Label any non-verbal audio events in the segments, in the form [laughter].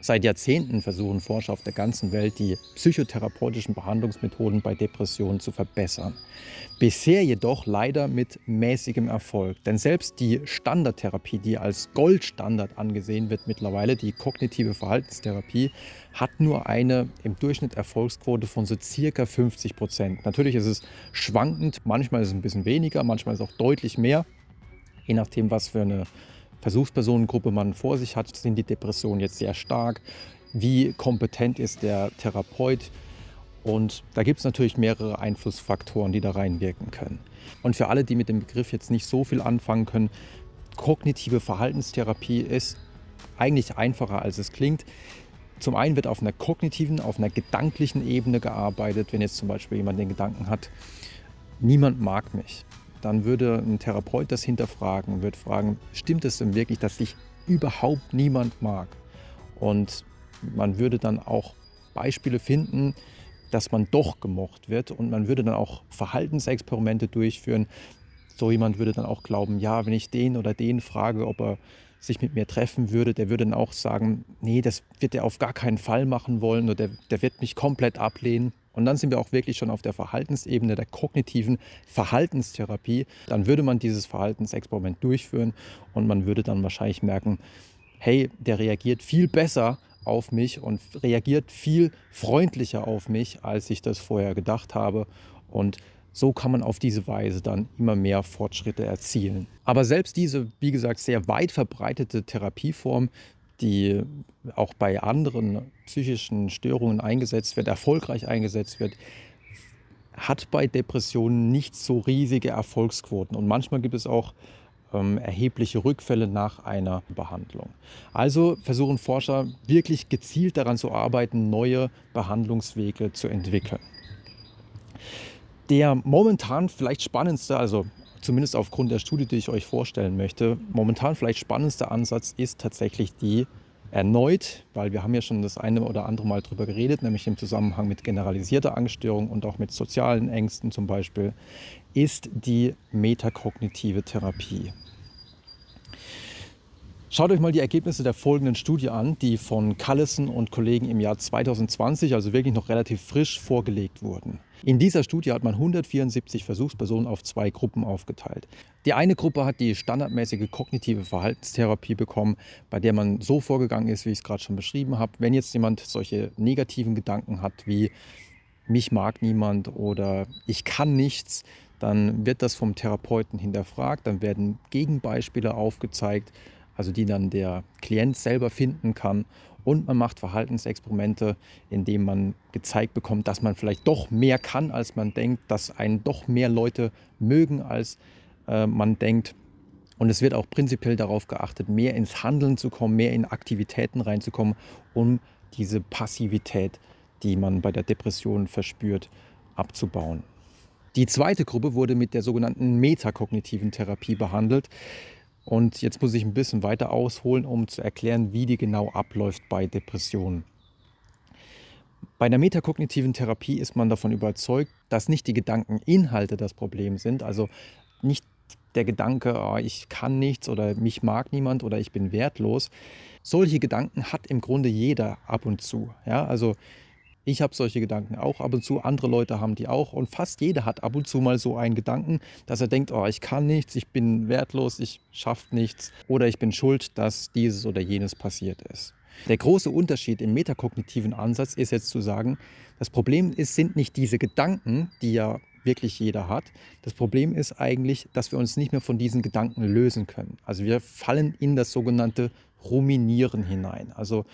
Seit Jahrzehnten versuchen Forscher auf der ganzen Welt, die psychotherapeutischen Behandlungsmethoden bei Depressionen zu verbessern. Bisher jedoch leider mit mäßigem Erfolg. Denn selbst die Standardtherapie, die als Goldstandard angesehen wird mittlerweile, die kognitive Verhaltenstherapie, hat nur eine im Durchschnitt Erfolgsquote von so circa 50 Prozent. Natürlich ist es schwankend, manchmal ist es ein bisschen weniger, manchmal ist es auch deutlich mehr, je nachdem, was für eine Versuchspersonengruppe man vor sich hat, sind die Depressionen jetzt sehr stark, wie kompetent ist der Therapeut. Und da gibt es natürlich mehrere Einflussfaktoren, die da reinwirken können. Und für alle, die mit dem Begriff jetzt nicht so viel anfangen können, kognitive Verhaltenstherapie ist eigentlich einfacher, als es klingt. Zum einen wird auf einer kognitiven, auf einer gedanklichen Ebene gearbeitet. Wenn jetzt zum Beispiel jemand den Gedanken hat, niemand mag mich, dann würde ein Therapeut das hinterfragen, wird fragen, stimmt es denn wirklich, dass sich überhaupt niemand mag? Und man würde dann auch Beispiele finden, dass man doch gemocht wird und man würde dann auch Verhaltensexperimente durchführen. So jemand würde dann auch glauben, ja, wenn ich den oder den frage, ob er sich mit mir treffen würde, der würde dann auch sagen, nee, das wird er auf gar keinen Fall machen wollen oder der, der wird mich komplett ablehnen. Und dann sind wir auch wirklich schon auf der Verhaltensebene der kognitiven Verhaltenstherapie. Dann würde man dieses Verhaltensexperiment durchführen und man würde dann wahrscheinlich merken, hey, der reagiert viel besser auf mich und reagiert viel freundlicher auf mich, als ich das vorher gedacht habe. Und so kann man auf diese Weise dann immer mehr Fortschritte erzielen. Aber selbst diese, wie gesagt, sehr weit verbreitete Therapieform die auch bei anderen psychischen Störungen eingesetzt wird, erfolgreich eingesetzt wird, hat bei Depressionen nicht so riesige Erfolgsquoten. Und manchmal gibt es auch ähm, erhebliche Rückfälle nach einer Behandlung. Also versuchen Forscher wirklich gezielt daran zu arbeiten, neue Behandlungswege zu entwickeln. Der momentan vielleicht spannendste, also zumindest aufgrund der Studie, die ich euch vorstellen möchte, momentan vielleicht spannendste Ansatz ist tatsächlich die erneut, weil wir haben ja schon das eine oder andere Mal darüber geredet, nämlich im Zusammenhang mit generalisierter Angststörung und auch mit sozialen Ängsten zum Beispiel, ist die metakognitive Therapie. Schaut euch mal die Ergebnisse der folgenden Studie an, die von Callison und Kollegen im Jahr 2020, also wirklich noch relativ frisch, vorgelegt wurden. In dieser Studie hat man 174 Versuchspersonen auf zwei Gruppen aufgeteilt. Die eine Gruppe hat die standardmäßige kognitive Verhaltenstherapie bekommen, bei der man so vorgegangen ist, wie ich es gerade schon beschrieben habe. Wenn jetzt jemand solche negativen Gedanken hat wie mich mag niemand oder ich kann nichts, dann wird das vom Therapeuten hinterfragt, dann werden Gegenbeispiele aufgezeigt also die dann der Klient selber finden kann. Und man macht Verhaltensexperimente, indem man gezeigt bekommt, dass man vielleicht doch mehr kann, als man denkt, dass einen doch mehr Leute mögen, als äh, man denkt. Und es wird auch prinzipiell darauf geachtet, mehr ins Handeln zu kommen, mehr in Aktivitäten reinzukommen, um diese Passivität, die man bei der Depression verspürt, abzubauen. Die zweite Gruppe wurde mit der sogenannten metakognitiven Therapie behandelt. Und jetzt muss ich ein bisschen weiter ausholen, um zu erklären, wie die genau abläuft bei Depressionen. Bei der metakognitiven Therapie ist man davon überzeugt, dass nicht die Gedankeninhalte das Problem sind, also nicht der Gedanke, oh, ich kann nichts oder mich mag niemand oder ich bin wertlos. Solche Gedanken hat im Grunde jeder ab und zu. Ja, also ich habe solche Gedanken auch ab und zu, andere Leute haben die auch und fast jeder hat ab und zu mal so einen Gedanken, dass er denkt, oh, ich kann nichts, ich bin wertlos, ich schaffe nichts oder ich bin schuld, dass dieses oder jenes passiert ist. Der große Unterschied im metakognitiven Ansatz ist jetzt zu sagen, das Problem ist, sind nicht diese Gedanken, die ja wirklich jeder hat. Das Problem ist eigentlich, dass wir uns nicht mehr von diesen Gedanken lösen können. Also wir fallen in das sogenannte Ruminieren hinein. Also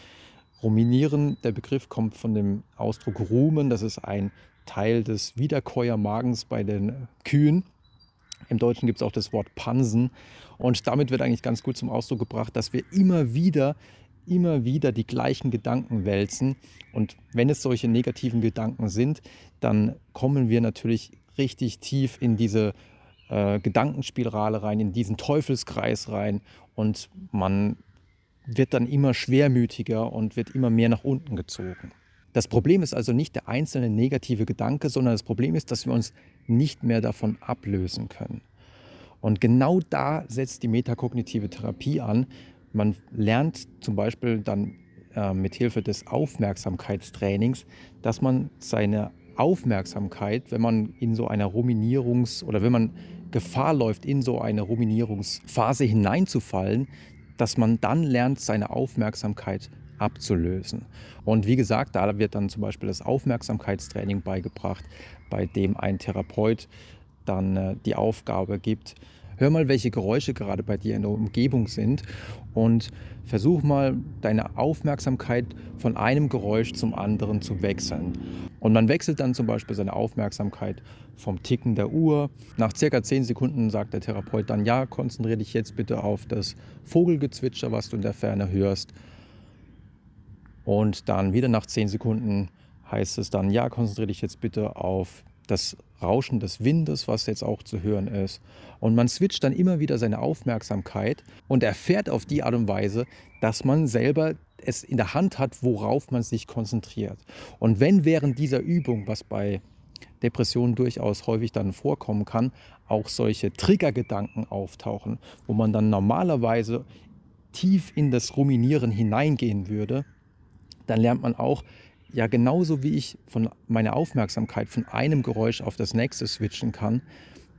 Ruminieren, der Begriff kommt von dem Ausdruck rumen, das ist ein Teil des Wiederkäuermagens bei den Kühen. Im Deutschen gibt es auch das Wort Pansen. Und damit wird eigentlich ganz gut zum Ausdruck gebracht, dass wir immer wieder, immer wieder die gleichen Gedanken wälzen. Und wenn es solche negativen Gedanken sind, dann kommen wir natürlich richtig tief in diese äh, Gedankenspirale rein, in diesen Teufelskreis rein. Und man wird dann immer schwermütiger und wird immer mehr nach unten gezogen. Das Problem ist also nicht der einzelne negative Gedanke, sondern das Problem ist, dass wir uns nicht mehr davon ablösen können. Und genau da setzt die metakognitive Therapie an. Man lernt zum Beispiel dann äh, mit Hilfe des Aufmerksamkeitstrainings, dass man seine Aufmerksamkeit, wenn man in so einer Ruminierungs- oder wenn man Gefahr läuft, in so eine Ruminierungsphase hineinzufallen, dass man dann lernt, seine Aufmerksamkeit abzulösen. Und wie gesagt, da wird dann zum Beispiel das Aufmerksamkeitstraining beigebracht, bei dem ein Therapeut dann äh, die Aufgabe gibt, hör mal, welche Geräusche gerade bei dir in der Umgebung sind und versuch mal deine Aufmerksamkeit von einem Geräusch zum anderen zu wechseln. Und man wechselt dann zum Beispiel seine Aufmerksamkeit vom Ticken der Uhr. Nach circa 10 Sekunden sagt der Therapeut dann, ja, konzentriere dich jetzt bitte auf das Vogelgezwitscher, was du in der Ferne hörst. Und dann wieder nach 10 Sekunden heißt es dann, ja, konzentriere dich jetzt bitte auf das Rauschen des Windes, was jetzt auch zu hören ist. Und man switcht dann immer wieder seine Aufmerksamkeit und erfährt auf die Art und Weise, dass man selber es in der Hand hat, worauf man sich konzentriert. Und wenn während dieser Übung, was bei Depressionen durchaus häufig dann vorkommen kann, auch solche Triggergedanken auftauchen, wo man dann normalerweise tief in das Ruminieren hineingehen würde, dann lernt man auch, ja genauso wie ich von meiner Aufmerksamkeit von einem Geräusch auf das nächste switchen kann,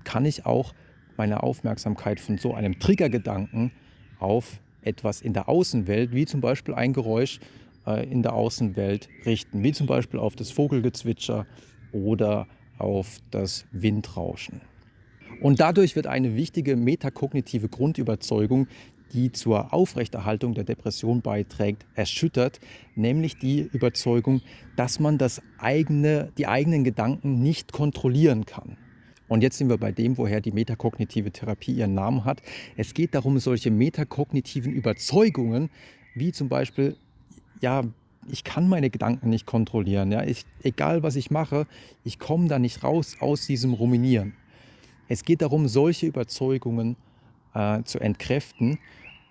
kann ich auch meine Aufmerksamkeit von so einem Triggergedanken auf etwas in der Außenwelt, wie zum Beispiel ein Geräusch äh, in der Außenwelt richten, wie zum Beispiel auf das Vogelgezwitscher oder auf das Windrauschen. Und dadurch wird eine wichtige metakognitive Grundüberzeugung, die zur Aufrechterhaltung der Depression beiträgt, erschüttert, nämlich die Überzeugung, dass man das eigene, die eigenen Gedanken nicht kontrollieren kann. Und jetzt sind wir bei dem, woher die metakognitive Therapie ihren Namen hat. Es geht darum, solche metakognitiven Überzeugungen, wie zum Beispiel, ja, ich kann meine Gedanken nicht kontrollieren. Ja, ich, egal was ich mache, ich komme da nicht raus aus diesem Ruminieren. Es geht darum, solche Überzeugungen äh, zu entkräften,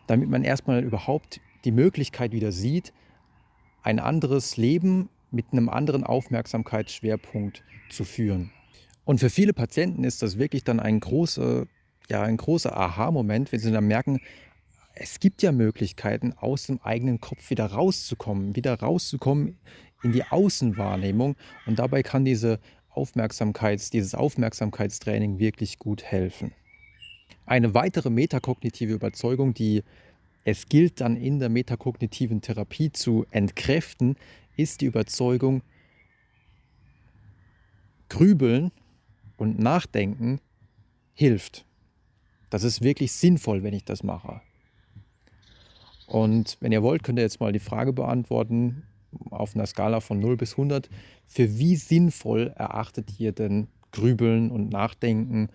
damit man erstmal überhaupt die Möglichkeit wieder sieht, ein anderes Leben mit einem anderen Aufmerksamkeitsschwerpunkt zu führen. Und für viele Patienten ist das wirklich dann ein großer, ja, großer Aha-Moment, wenn sie dann merken, es gibt ja Möglichkeiten, aus dem eigenen Kopf wieder rauszukommen, wieder rauszukommen in die Außenwahrnehmung. Und dabei kann diese Aufmerksamkeits, dieses Aufmerksamkeitstraining wirklich gut helfen. Eine weitere metakognitive Überzeugung, die es gilt dann in der metakognitiven Therapie zu entkräften, ist die Überzeugung, Grübeln und Nachdenken hilft. Das ist wirklich sinnvoll, wenn ich das mache. Und wenn ihr wollt, könnt ihr jetzt mal die Frage beantworten auf einer Skala von 0 bis 100. Für wie sinnvoll erachtet ihr denn Grübeln und Nachdenken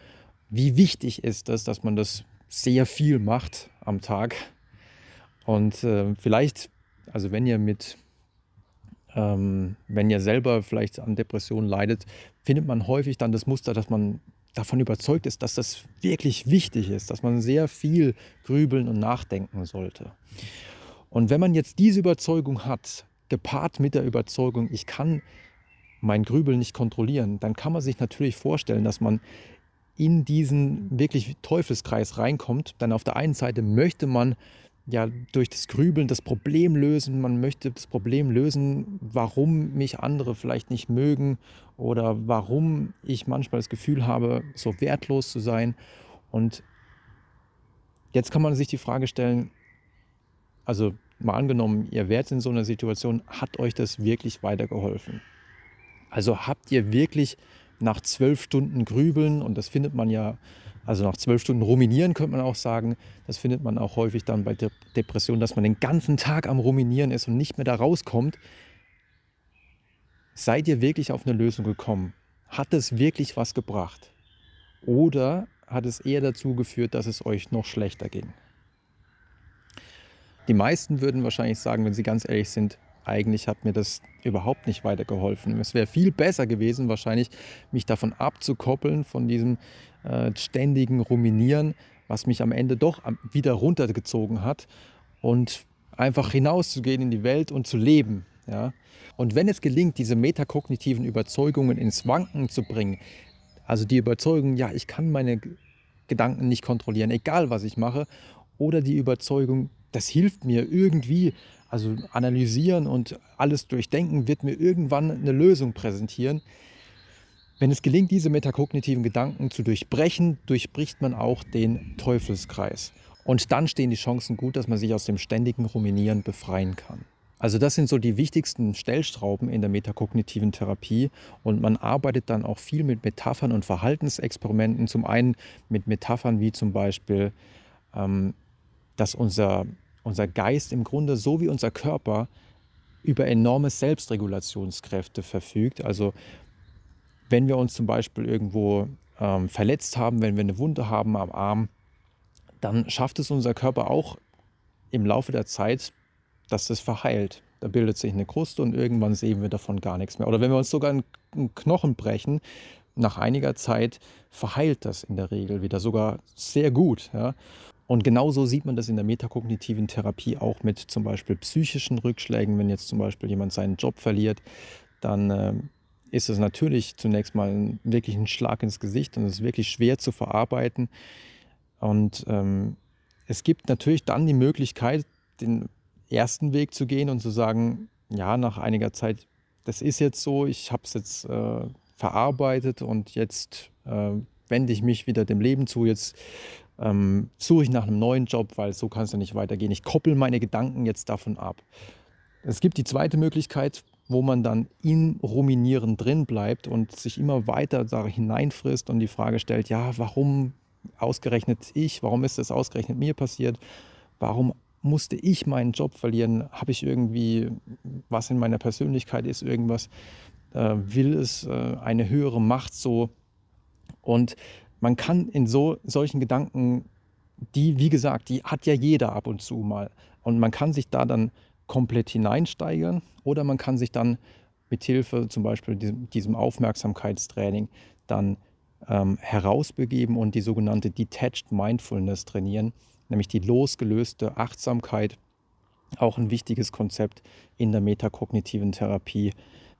wie wichtig ist es, dass man das sehr viel macht am Tag. Und äh, vielleicht, also wenn ihr mit, ähm, wenn ihr selber vielleicht an Depressionen leidet, findet man häufig dann das Muster, dass man davon überzeugt ist, dass das wirklich wichtig ist, dass man sehr viel grübeln und nachdenken sollte. Und wenn man jetzt diese Überzeugung hat, gepaart mit der Überzeugung, ich kann mein Grübeln nicht kontrollieren, dann kann man sich natürlich vorstellen, dass man in diesen wirklich Teufelskreis reinkommt, dann auf der einen Seite möchte man ja durch das Grübeln das Problem lösen, man möchte das Problem lösen, warum mich andere vielleicht nicht mögen oder warum ich manchmal das Gefühl habe, so wertlos zu sein. Und jetzt kann man sich die Frage stellen, also mal angenommen, ihr wärt in so einer Situation, hat euch das wirklich weitergeholfen? Also habt ihr wirklich nach zwölf Stunden Grübeln, und das findet man ja, also nach zwölf Stunden Ruminieren könnte man auch sagen, das findet man auch häufig dann bei De Depressionen, dass man den ganzen Tag am Ruminieren ist und nicht mehr da rauskommt. Seid ihr wirklich auf eine Lösung gekommen? Hat es wirklich was gebracht? Oder hat es eher dazu geführt, dass es euch noch schlechter ging? Die meisten würden wahrscheinlich sagen, wenn sie ganz ehrlich sind, eigentlich hat mir das überhaupt nicht weitergeholfen. Es wäre viel besser gewesen, wahrscheinlich mich davon abzukoppeln, von diesem äh, ständigen Ruminieren, was mich am Ende doch wieder runtergezogen hat und einfach hinauszugehen in die Welt und zu leben. Ja? Und wenn es gelingt, diese metakognitiven Überzeugungen ins Wanken zu bringen, also die Überzeugung, ja, ich kann meine Gedanken nicht kontrollieren, egal was ich mache, oder die Überzeugung, das hilft mir irgendwie, also analysieren und alles durchdenken wird mir irgendwann eine Lösung präsentieren. Wenn es gelingt, diese metakognitiven Gedanken zu durchbrechen, durchbricht man auch den Teufelskreis. Und dann stehen die Chancen gut, dass man sich aus dem ständigen Ruminieren befreien kann. Also das sind so die wichtigsten Stellstrauben in der metakognitiven Therapie und man arbeitet dann auch viel mit Metaphern und Verhaltensexperimenten. Zum einen mit Metaphern wie zum Beispiel, ähm, dass unser, unser Geist im Grunde so wie unser Körper über enorme Selbstregulationskräfte verfügt. Also wenn wir uns zum Beispiel irgendwo ähm, verletzt haben, wenn wir eine Wunde haben am Arm, dann schafft es unser Körper auch im Laufe der Zeit, dass das verheilt. Da bildet sich eine Kruste und irgendwann sehen wir davon gar nichts mehr. Oder wenn wir uns sogar einen Knochen brechen, nach einiger Zeit verheilt das in der Regel wieder sogar sehr gut. Ja. Und genauso sieht man das in der metakognitiven Therapie auch mit zum Beispiel psychischen Rückschlägen. Wenn jetzt zum Beispiel jemand seinen Job verliert, dann äh, ist es natürlich zunächst mal wirklich ein Schlag ins Gesicht und es ist wirklich schwer zu verarbeiten. Und ähm, es gibt natürlich dann die Möglichkeit, den ersten Weg zu gehen und zu sagen, ja, nach einiger Zeit, das ist jetzt so, ich habe es jetzt äh, verarbeitet und jetzt äh, wende ich mich wieder dem Leben zu, jetzt ähm, suche ich nach einem neuen Job, weil so kann es ja nicht weitergehen. Ich koppel meine Gedanken jetzt davon ab. Es gibt die zweite Möglichkeit, wo man dann im Ruminieren drin bleibt und sich immer weiter da hineinfrisst und die Frage stellt, ja, warum ausgerechnet ich, warum ist das ausgerechnet mir passiert, warum musste ich meinen Job verlieren, habe ich irgendwie, was in meiner Persönlichkeit ist, irgendwas, äh, will es äh, eine höhere Macht so? Und man kann in so solchen Gedanken, die, wie gesagt, die hat ja jeder ab und zu mal und man kann sich da dann komplett hineinsteigern oder man kann sich dann mit Hilfe zum Beispiel diesem, Aufmerksamkeitstraining dann ähm, herausbegeben und die sogenannte Detached Mindfulness trainieren, nämlich die losgelöste Achtsamkeit, auch ein wichtiges Konzept in der metakognitiven Therapie.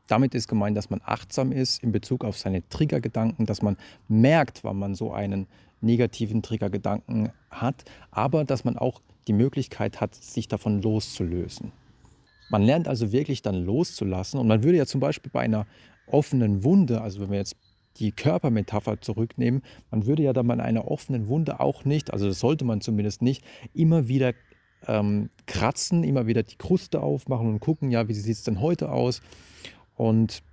Damit ist gemeint, dass man achtsam ist in Bezug auf seine Triggergedanken, dass man merkt, wann man so einen negativen Triggergedanken hat, aber dass man auch die Möglichkeit hat, sich davon loszulösen. Man lernt also wirklich dann loszulassen und man würde ja zum Beispiel bei einer offenen Wunde, also wenn wir jetzt die Körpermetapher zurücknehmen, man würde ja dann bei einer offenen Wunde auch nicht, also das sollte man zumindest nicht, immer wieder ähm, kratzen, immer wieder die Kruste aufmachen und gucken, ja, wie sieht es denn heute aus? Und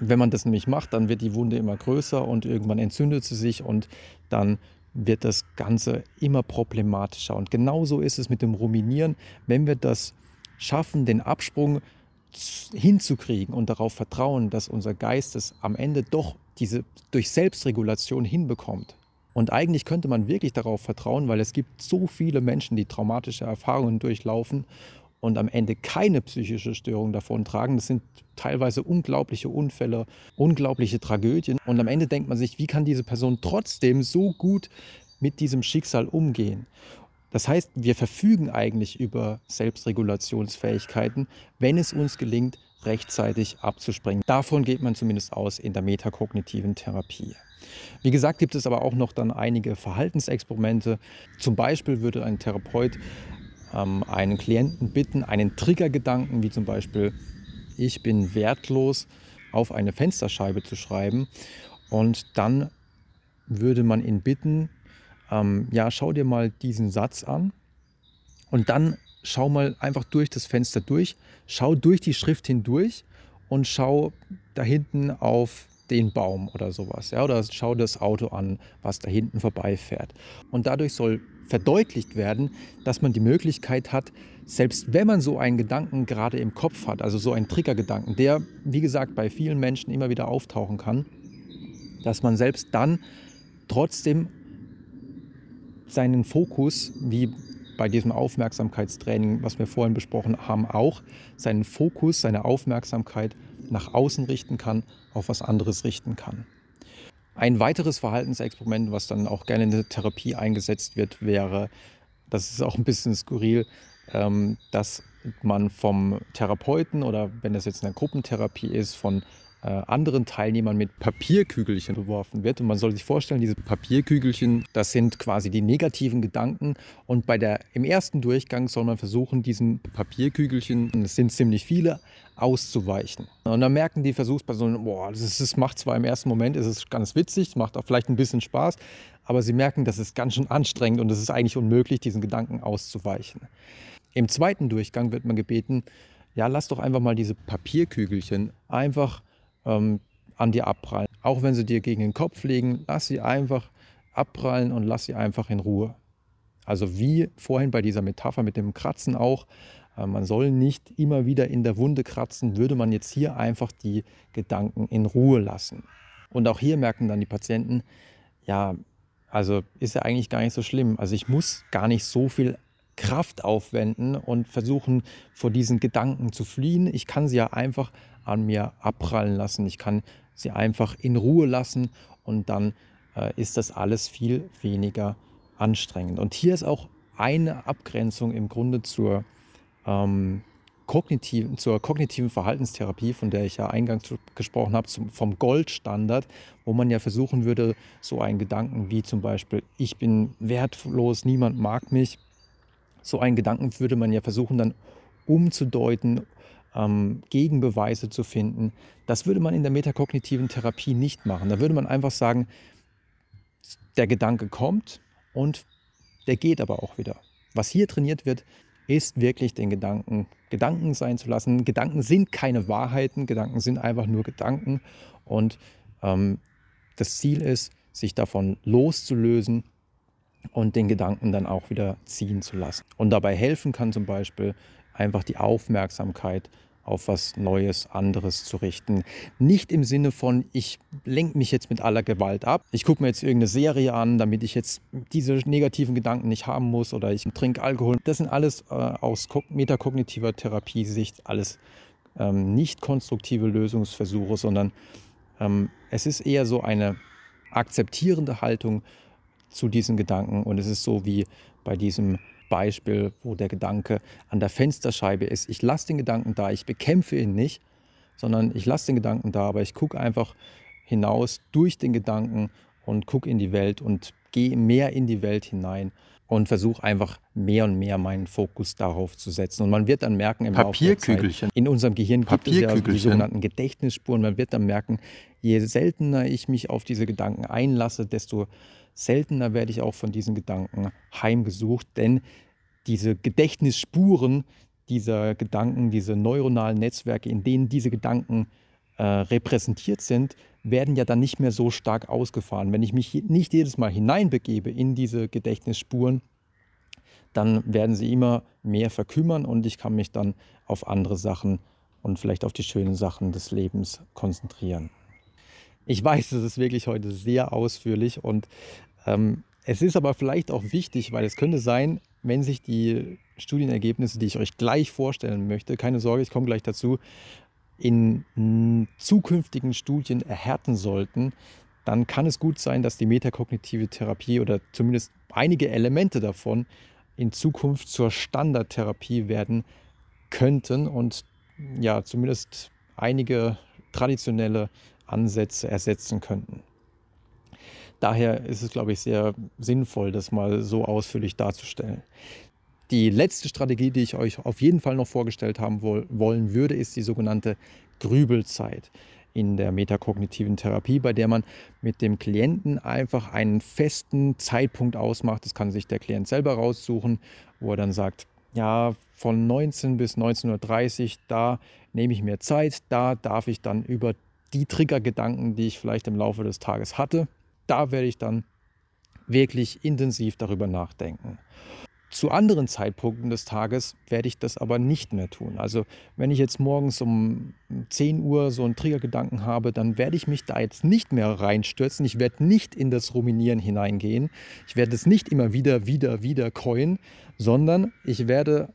wenn man das nämlich macht, dann wird die Wunde immer größer und irgendwann entzündet sie sich und dann wird das Ganze immer problematischer. Und genauso ist es mit dem Ruminieren. Wenn wir das schaffen, den Absprung hinzukriegen und darauf vertrauen, dass unser Geist es am Ende doch diese durch Selbstregulation hinbekommt. Und eigentlich könnte man wirklich darauf vertrauen, weil es gibt so viele Menschen, die traumatische Erfahrungen durchlaufen und am Ende keine psychische Störung davon tragen. Das sind teilweise unglaubliche Unfälle, unglaubliche Tragödien. Und am Ende denkt man sich, wie kann diese Person trotzdem so gut mit diesem Schicksal umgehen? Das heißt, wir verfügen eigentlich über Selbstregulationsfähigkeiten, wenn es uns gelingt, rechtzeitig abzuspringen. Davon geht man zumindest aus in der metakognitiven Therapie. Wie gesagt, gibt es aber auch noch dann einige Verhaltensexperimente. Zum Beispiel würde ein Therapeut ähm, einen Klienten bitten, einen Triggergedanken, wie zum Beispiel ich bin wertlos, auf eine Fensterscheibe zu schreiben. Und dann würde man ihn bitten, ähm, ja, schau dir mal diesen Satz an und dann schau mal einfach durch das Fenster durch, schau durch die Schrift hindurch und schau da hinten auf den Baum oder sowas. Ja, oder schau das Auto an, was da hinten vorbeifährt. Und dadurch soll verdeutlicht werden, dass man die Möglichkeit hat, selbst wenn man so einen Gedanken gerade im Kopf hat, also so einen Triggergedanken, der, wie gesagt, bei vielen Menschen immer wieder auftauchen kann, dass man selbst dann trotzdem seinen Fokus, wie bei diesem Aufmerksamkeitstraining, was wir vorhin besprochen haben, auch seinen Fokus, seine Aufmerksamkeit nach außen richten kann, auf was anderes richten kann. Ein weiteres Verhaltensexperiment, was dann auch gerne in der Therapie eingesetzt wird, wäre, das ist auch ein bisschen skurril, ähm, dass man vom Therapeuten oder wenn das jetzt eine Gruppentherapie ist, von äh, anderen Teilnehmern mit Papierkügelchen beworfen wird. Und man soll sich vorstellen, diese Papierkügelchen, das sind quasi die negativen Gedanken. Und bei der, im ersten Durchgang soll man versuchen, diesen Papierkügelchen, es sind ziemlich viele, auszuweichen. Und dann merken die Versuchspersonen, boah, das, ist, das macht zwar im ersten Moment, ist es ganz witzig, macht auch vielleicht ein bisschen Spaß, aber sie merken, das ist ganz schön anstrengend und es ist eigentlich unmöglich, diesen Gedanken auszuweichen. Im zweiten Durchgang wird man gebeten, ja, lass doch einfach mal diese Papierkügelchen einfach ähm, an dir abprallen. Auch wenn sie dir gegen den Kopf liegen, lass sie einfach abprallen und lass sie einfach in Ruhe. Also wie vorhin bei dieser Metapher mit dem Kratzen auch, äh, man soll nicht immer wieder in der Wunde kratzen, würde man jetzt hier einfach die Gedanken in Ruhe lassen. Und auch hier merken dann die Patienten, ja, also ist ja eigentlich gar nicht so schlimm. Also ich muss gar nicht so viel Kraft aufwenden und versuchen, vor diesen Gedanken zu fliehen. Ich kann sie ja einfach an mir abprallen lassen. Ich kann sie einfach in Ruhe lassen und dann äh, ist das alles viel weniger anstrengend. Und hier ist auch eine Abgrenzung im Grunde zur, ähm, kognitiven, zur kognitiven Verhaltenstherapie, von der ich ja eingangs gesprochen habe, zum, vom Goldstandard, wo man ja versuchen würde, so einen Gedanken wie zum Beispiel, ich bin wertlos, niemand mag mich, so einen Gedanken würde man ja versuchen dann umzudeuten, ähm, Gegenbeweise zu finden. Das würde man in der metakognitiven Therapie nicht machen. Da würde man einfach sagen, der Gedanke kommt und der geht aber auch wieder. Was hier trainiert wird, ist wirklich den Gedanken Gedanken sein zu lassen. Gedanken sind keine Wahrheiten, Gedanken sind einfach nur Gedanken. Und ähm, das Ziel ist, sich davon loszulösen und den Gedanken dann auch wieder ziehen zu lassen. Und dabei helfen kann zum Beispiel einfach die Aufmerksamkeit auf was Neues, anderes zu richten. Nicht im Sinne von, ich lenke mich jetzt mit aller Gewalt ab. Ich gucke mir jetzt irgendeine Serie an, damit ich jetzt diese negativen Gedanken nicht haben muss oder ich trinke Alkohol. Das sind alles äh, aus metakognitiver Therapiesicht alles ähm, nicht konstruktive Lösungsversuche, sondern ähm, es ist eher so eine akzeptierende Haltung zu diesen Gedanken und es ist so wie bei diesem Beispiel, wo der Gedanke an der Fensterscheibe ist. Ich lasse den Gedanken da, ich bekämpfe ihn nicht, sondern ich lasse den Gedanken da, aber ich gucke einfach hinaus durch den Gedanken und gucke in die Welt und gehe mehr in die Welt hinein und versuche einfach mehr und mehr meinen Fokus darauf zu setzen. Und man wird dann merken, im der Zeit, in unserem Gehirn gibt es ja die sogenannten Gedächtnisspuren. Man wird dann merken, je seltener ich mich auf diese Gedanken einlasse, desto seltener werde ich auch von diesen Gedanken heimgesucht, denn diese Gedächtnisspuren dieser Gedanken, diese neuronalen Netzwerke, in denen diese Gedanken äh, repräsentiert sind, werden ja dann nicht mehr so stark ausgefahren. Wenn ich mich nicht jedes Mal hineinbegebe in diese Gedächtnisspuren, dann werden sie immer mehr verkümmern und ich kann mich dann auf andere Sachen und vielleicht auf die schönen Sachen des Lebens konzentrieren. Ich weiß, es ist wirklich heute sehr ausführlich und ähm, es ist aber vielleicht auch wichtig, weil es könnte sein, wenn sich die Studienergebnisse, die ich euch gleich vorstellen möchte, keine Sorge, ich komme gleich dazu, in zukünftigen Studien erhärten sollten, dann kann es gut sein, dass die metakognitive Therapie oder zumindest einige Elemente davon in Zukunft zur Standardtherapie werden könnten und ja, zumindest einige traditionelle Ansätze ersetzen könnten. Daher ist es, glaube ich, sehr sinnvoll, das mal so ausführlich darzustellen. Die letzte Strategie, die ich euch auf jeden Fall noch vorgestellt haben wollen würde, ist die sogenannte Grübelzeit in der metakognitiven Therapie, bei der man mit dem Klienten einfach einen festen Zeitpunkt ausmacht. Das kann sich der Klient selber raussuchen, wo er dann sagt, ja, von 19 bis 19.30 Uhr, da nehme ich mir Zeit, da darf ich dann über die Triggergedanken, die ich vielleicht im Laufe des Tages hatte, da werde ich dann wirklich intensiv darüber nachdenken. Zu anderen Zeitpunkten des Tages werde ich das aber nicht mehr tun. Also wenn ich jetzt morgens um 10 Uhr so einen Triggergedanken habe, dann werde ich mich da jetzt nicht mehr reinstürzen. Ich werde nicht in das Ruminieren hineingehen. Ich werde es nicht immer wieder, wieder, wieder coin, sondern ich werde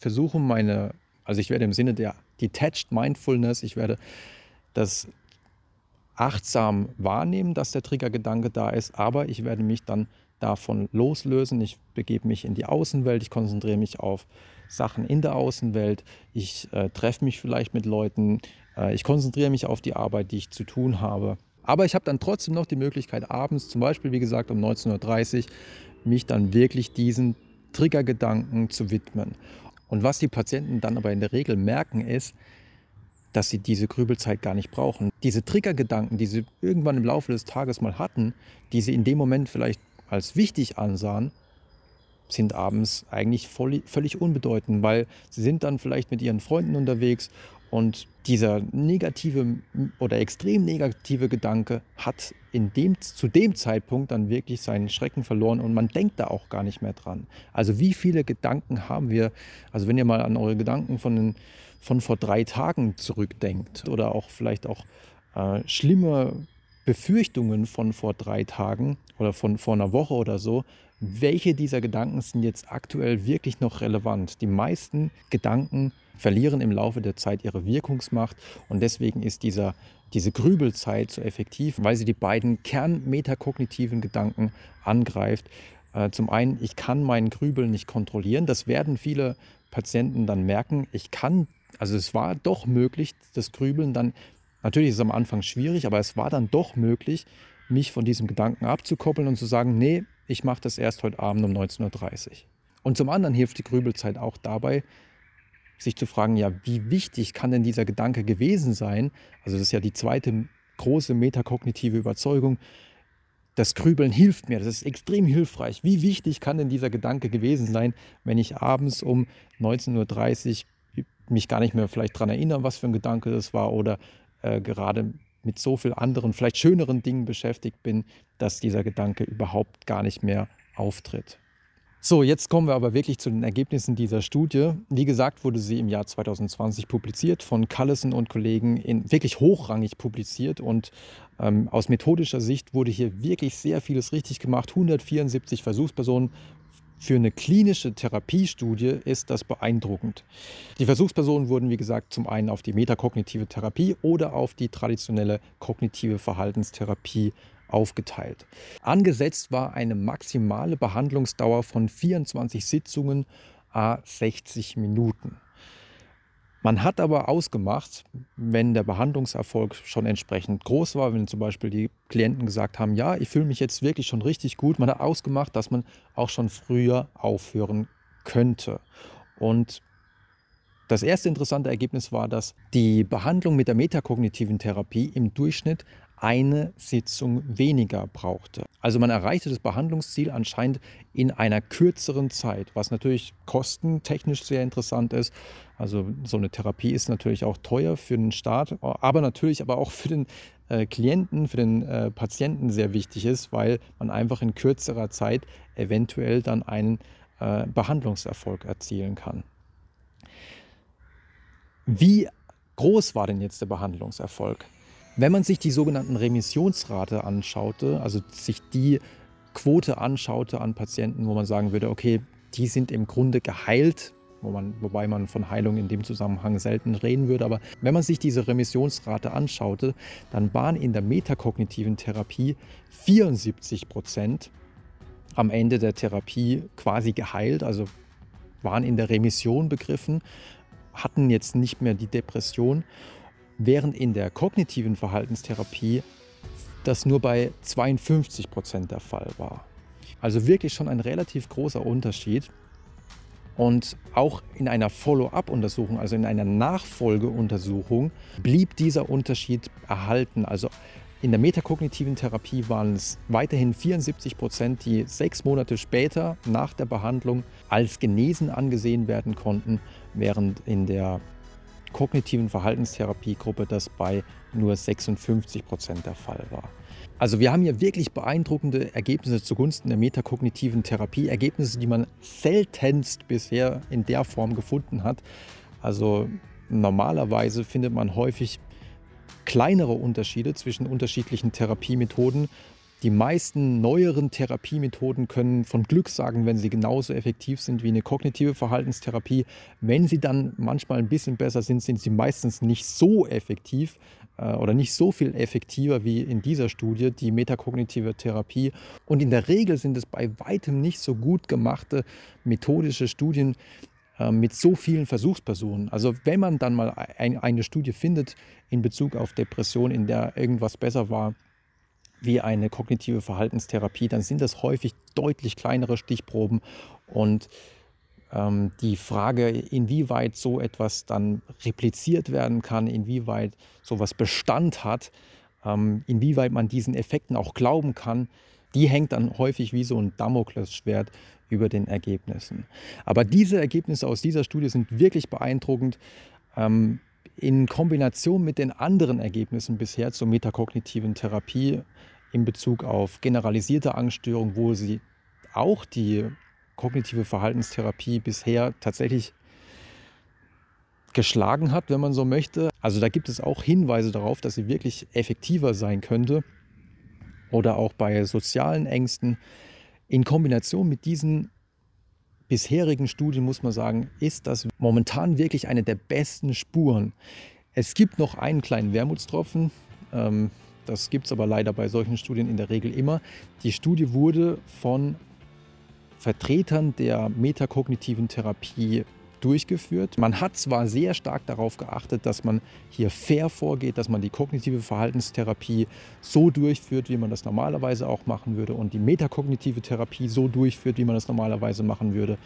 versuchen, meine, also ich werde im Sinne der Detached Mindfulness, ich werde das achtsam wahrnehmen, dass der Triggergedanke da ist, aber ich werde mich dann davon loslösen. Ich begebe mich in die Außenwelt, ich konzentriere mich auf Sachen in der Außenwelt, ich äh, treffe mich vielleicht mit Leuten, äh, ich konzentriere mich auf die Arbeit, die ich zu tun habe. Aber ich habe dann trotzdem noch die Möglichkeit, abends, zum Beispiel, wie gesagt, um 19.30 Uhr, mich dann wirklich diesen Triggergedanken zu widmen. Und was die Patienten dann aber in der Regel merken, ist, dass sie diese Grübelzeit gar nicht brauchen. Diese Triggergedanken, die sie irgendwann im Laufe des Tages mal hatten, die sie in dem Moment vielleicht als wichtig ansahen, sind abends eigentlich voll, völlig unbedeutend, weil sie sind dann vielleicht mit ihren Freunden unterwegs und dieser negative oder extrem negative Gedanke hat in dem, zu dem Zeitpunkt dann wirklich seinen Schrecken verloren und man denkt da auch gar nicht mehr dran. Also wie viele Gedanken haben wir, also wenn ihr mal an eure Gedanken von, von vor drei Tagen zurückdenkt oder auch vielleicht auch äh, schlimme Befürchtungen von vor drei Tagen oder von vor einer Woche oder so, welche dieser Gedanken sind jetzt aktuell wirklich noch relevant? Die meisten Gedanken verlieren im Laufe der Zeit ihre Wirkungsmacht und deswegen ist dieser, diese Grübelzeit so effektiv, weil sie die beiden kernmetakognitiven Gedanken angreift. Äh, zum einen, ich kann meinen Grübeln nicht kontrollieren. Das werden viele Patienten dann merken. Ich kann, also es war doch möglich, das Grübeln dann, natürlich ist es am Anfang schwierig, aber es war dann doch möglich, mich von diesem Gedanken abzukoppeln und zu sagen, nee, ich mache das erst heute Abend um 19.30 Uhr. Und zum anderen hilft die Grübelzeit auch dabei, sich zu fragen, ja, wie wichtig kann denn dieser Gedanke gewesen sein? Also das ist ja die zweite große metakognitive Überzeugung. Das Grübeln hilft mir, das ist extrem hilfreich. Wie wichtig kann denn dieser Gedanke gewesen sein, wenn ich abends um 19.30 Uhr mich gar nicht mehr vielleicht daran erinnere, was für ein Gedanke das war oder äh, gerade mit so vielen anderen, vielleicht schöneren Dingen beschäftigt bin, dass dieser Gedanke überhaupt gar nicht mehr auftritt. So, jetzt kommen wir aber wirklich zu den Ergebnissen dieser Studie. Wie gesagt, wurde sie im Jahr 2020 publiziert, von Callison und Kollegen in, wirklich hochrangig publiziert. Und ähm, aus methodischer Sicht wurde hier wirklich sehr vieles richtig gemacht. 174 Versuchspersonen für eine klinische Therapiestudie ist das beeindruckend. Die Versuchspersonen wurden, wie gesagt, zum einen auf die metakognitive Therapie oder auf die traditionelle kognitive Verhaltenstherapie aufgeteilt. Angesetzt war eine maximale Behandlungsdauer von 24 Sitzungen a 60 Minuten. Man hat aber ausgemacht, wenn der Behandlungserfolg schon entsprechend groß war, wenn zum Beispiel die Klienten gesagt haben, ja, ich fühle mich jetzt wirklich schon richtig gut, man hat ausgemacht, dass man auch schon früher aufhören könnte. Und das erste interessante Ergebnis war, dass die Behandlung mit der metakognitiven Therapie im Durchschnitt eine Sitzung weniger brauchte. Also man erreichte das Behandlungsziel anscheinend in einer kürzeren Zeit, was natürlich kostentechnisch sehr interessant ist. Also so eine Therapie ist natürlich auch teuer für den Staat, aber natürlich aber auch für den äh, Klienten, für den äh, Patienten sehr wichtig ist, weil man einfach in kürzerer Zeit eventuell dann einen äh, Behandlungserfolg erzielen kann. Wie groß war denn jetzt der Behandlungserfolg? Wenn man sich die sogenannten Remissionsrate anschaute, also sich die Quote anschaute an Patienten, wo man sagen würde, okay, die sind im Grunde geheilt, wo man, wobei man von Heilung in dem Zusammenhang selten reden würde, aber wenn man sich diese Remissionsrate anschaute, dann waren in der metakognitiven Therapie 74 Prozent am Ende der Therapie quasi geheilt, also waren in der Remission begriffen, hatten jetzt nicht mehr die Depression während in der kognitiven Verhaltenstherapie das nur bei 52 Prozent der Fall war. Also wirklich schon ein relativ großer Unterschied. Und auch in einer Follow-up-Untersuchung, also in einer Nachfolgeuntersuchung, blieb dieser Unterschied erhalten. Also in der metakognitiven Therapie waren es weiterhin 74 Prozent, die sechs Monate später nach der Behandlung als genesen angesehen werden konnten, während in der kognitiven Verhaltenstherapiegruppe das bei nur 56 Prozent der Fall war. Also wir haben hier wirklich beeindruckende Ergebnisse zugunsten der metakognitiven Therapie, Ergebnisse, die man seltenst bisher in der Form gefunden hat. Also normalerweise findet man häufig kleinere Unterschiede zwischen unterschiedlichen Therapiemethoden Die meisten neueren Therapiemethoden können von Glück sagen, wenn sie genauso effektiv sind wie eine kognitive Verhaltenstherapie. Wenn sie dann manchmal ein bisschen besser sind, sind sie meistens nicht so effektiv äh, oder nicht so viel effektiver wie in dieser Studie, die metakognitive Therapie. Und in der Regel sind es bei weitem nicht so gut gemachte methodische Studien, äh, mit so vielen Versuchspersonen. Also wenn man dann mal ein, eine Studie findet in Bezug auf Depression, in der irgendwas besser war wie eine kognitive Verhaltenstherapie, dann sind das häufig deutlich kleinere Stichproben und ähm, die Frage, inwieweit so etwas dann repliziert werden kann, inwieweit sowas Bestand hat, ähm, inwieweit man diesen Effekten auch glauben kann, die hängt dann häufig wie so ein Damoklesschwert über den Ergebnissen. Aber diese Ergebnisse aus dieser Studie sind wirklich beeindruckend. Ähm, in Kombination mit den anderen Ergebnissen bisher zur metakognitiven Therapie in Bezug auf generalisierte Angststörung, wo sie auch die kognitive Verhaltenstherapie bisher tatsächlich geschlagen hat, wenn man so möchte. Also da gibt es auch Hinweise darauf, dass sie wirklich effektiver sein könnte. Oder auch bei sozialen Ängsten. In Kombination mit diesen bisherigen Studien muss man sagen, ist das momentan wirklich eine der besten Spuren. Es gibt noch einen kleinen Wermutstropfen. Ähm, das gibt es aber leider bei solchen Studien in der Regel immer. Die Studie wurde von Vertretern der metakognitiven Therapie durchgeführt. Man hat zwar sehr stark darauf geachtet, dass man hier fair vorgeht, dass man die kognitive Verhaltenstherapie so durchführt, wie man das normalerweise auch machen würde und die metakognitive Therapie so durchführt, wie man das normalerweise machen würde.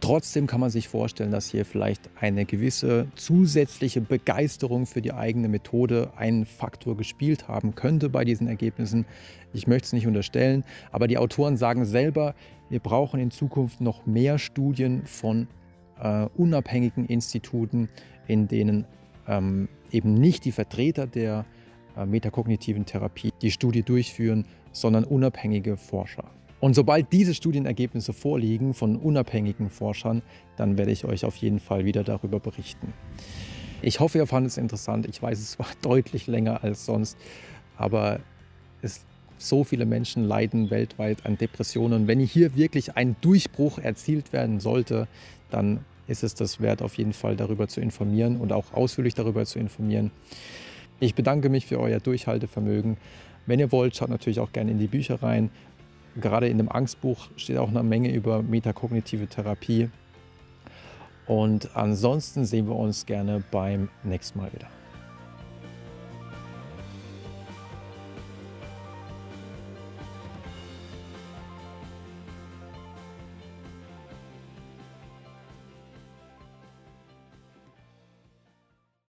Trotzdem kann man sich vorstellen, dass hier vielleicht eine gewisse zusätzliche Begeisterung für die eigene Methode einen Faktor gespielt haben könnte bei diesen Ergebnissen. Ich möchte es nicht unterstellen, aber die Autoren sagen selber, wir brauchen in Zukunft noch mehr Studien von äh, unabhängigen Instituten, in denen ähm, eben nicht die Vertreter der äh, metakognitiven Therapie die Studie durchführen, sondern unabhängige Forscher. Und sobald diese Studienergebnisse vorliegen von unabhängigen Forschern, dann werde ich euch auf jeden Fall wieder darüber berichten. Ich hoffe, ihr fandet es interessant. Ich weiß, es war [laughs] deutlich länger als sonst, aber es so viele Menschen leiden weltweit an Depressionen. Wenn hier wirklich ein Durchbruch erzielt werden sollte, dann ist es das wert, auf jeden Fall darüber zu informieren und auch ausführlich darüber zu informieren. Ich bedanke mich für euer Durchhaltevermögen. Wenn ihr wollt, schaut natürlich auch gerne in die Bücher rein. Gerade in dem Angstbuch steht auch eine Menge über metakognitive Therapie. Und ansonsten sehen wir uns gerne beim nächsten Mal wieder.